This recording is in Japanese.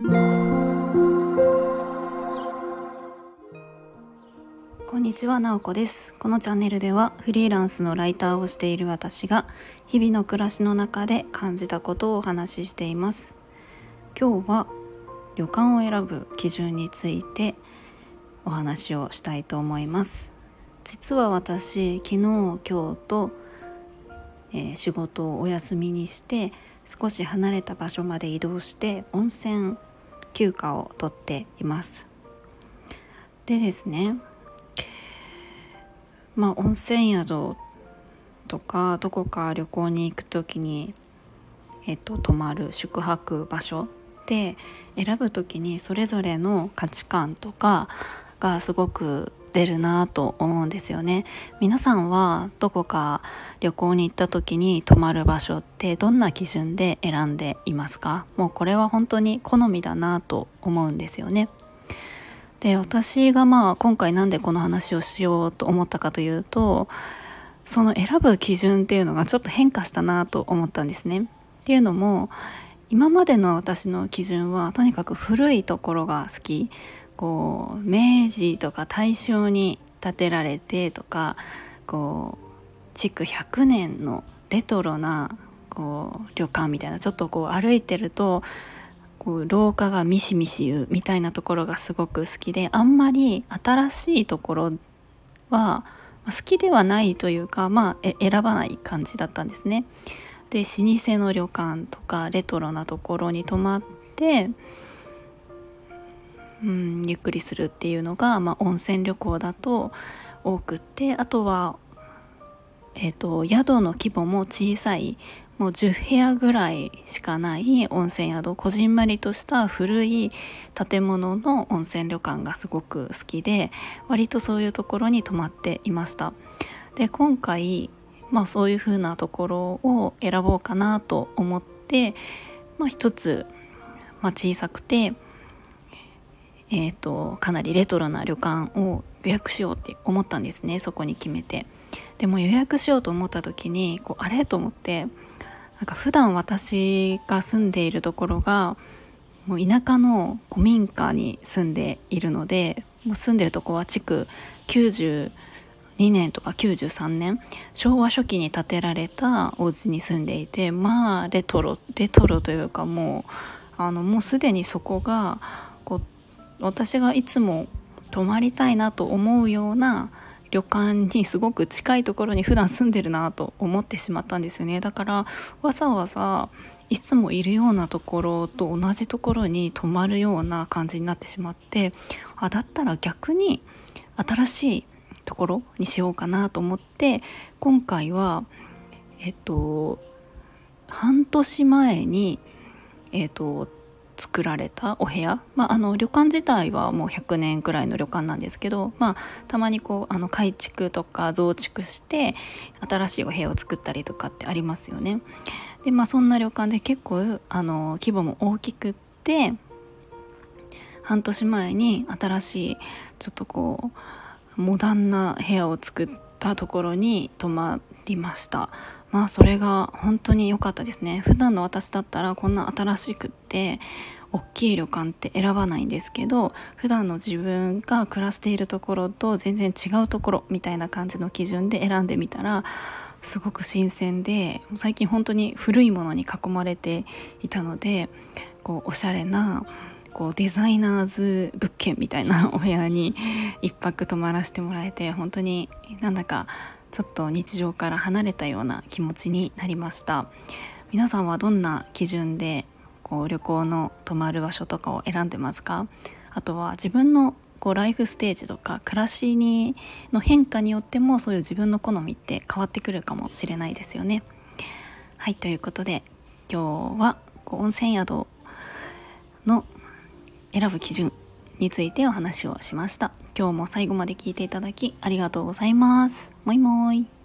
こんにちは、なおこです。このチャンネルではフリーランスのライターをしている私が日々の暮らしの中で感じたことをお話ししています。今日は旅館を選ぶ基準についてお話をしたいと思います。実は私昨日今日と、えー、仕事をお休みにして少し離れた場所まで移動して温泉休暇を取っています。でですねまあ温泉宿とかどこか旅行に行く時にえっと泊まる宿泊場所で選ぶ時にそれぞれの価値観とかがすごく出るなと思うんですよね。皆さんはどこか旅行に行った時に泊まる場所ってどんな基準で選んでいますか？もうこれは本当に好みだなと思うんですよね。で私がまあ今回なんでこの話をしようと思ったかというとその選ぶ基準っていうのがちょっと変化したなと思ったんですね。っていうのも今までの私の基準はとにかく古いところが好き。こう明治とか大正に建てられてとかこう築100年のレトロなこう旅館みたいなちょっとこう歩いてるとこう廊下がミシミシ言うみたいなところがすごく好きであんまり新しいところは好きではないというかまあ選ばない感じだったんですね。で老舗の旅館とかレトロなところに泊まってうん、ゆっくりするっていうのが、まあ、温泉旅行だと多くってあとは、えーと、宿の規模も小さいもう10部屋ぐらいしかない温泉宿。こじんまりとした古い建物の温泉旅館がすごく好きで割とそういうところに泊まっていました。で今回、まあ、そういう風なところを選ぼうかなと思って、まあ、一つ、まあ、小さくてえーと、かなりレトロな旅館を予約しようって思ったんですねそこに決めて。でも予約しようと思った時にこうあれ？と思ってなんか普段私が住んでいるところがもう田舎の古民家に住んでいるのでもう住んでるとこは築92年とか93年昭和初期に建てられたお家に住んでいてまあレトロレトロというかもうあのもうすでにそこがこう私がいつも泊まりたいなと思うような旅館にすごく近いところに普段住んでるなと思ってしまったんですよね。だからわざわざいつもいるようなところと同じところに泊まるような感じになってしまってあだったら逆に新しいところにしようかなと思って今回はえっと半年前にえっと作られたお部屋、まあ、あの旅館自体はもう100年くらいの旅館なんですけど、まあ、たまにこうあの改築とか増築して新しいお部屋を作ったりとかってありますよね。でまあそんな旅館で結構あの規模も大きくって半年前に新しいちょっとこうモダンな部屋を作ったところに泊まりましたまあそれが本当に良かったですね。普段の私だったらこんな新しくって大きい旅館って選ばないんですけど普段の自分が暮らしているところと全然違うところみたいな感じの基準で選んでみたらすごく新鮮で最近本当に古いものに囲まれていたのでこうおしゃれなこうデザイナーズ物件みたいなお部屋に一泊泊まらせてもらえて本当になんだかちょっと日常から離れたような気持ちになりました皆さんはどんな基準でこう旅行の泊まる場所とかを選んでますか？あとは自分のこうライフステージとか暮らしにの変化によってもそういう自分の好みって変わってくるかもしれないですよね。はいということで今日は温泉宿の選ぶ基準についてお話をしました。今日も最後まで聞いていただきありがとうございます。もいもーい。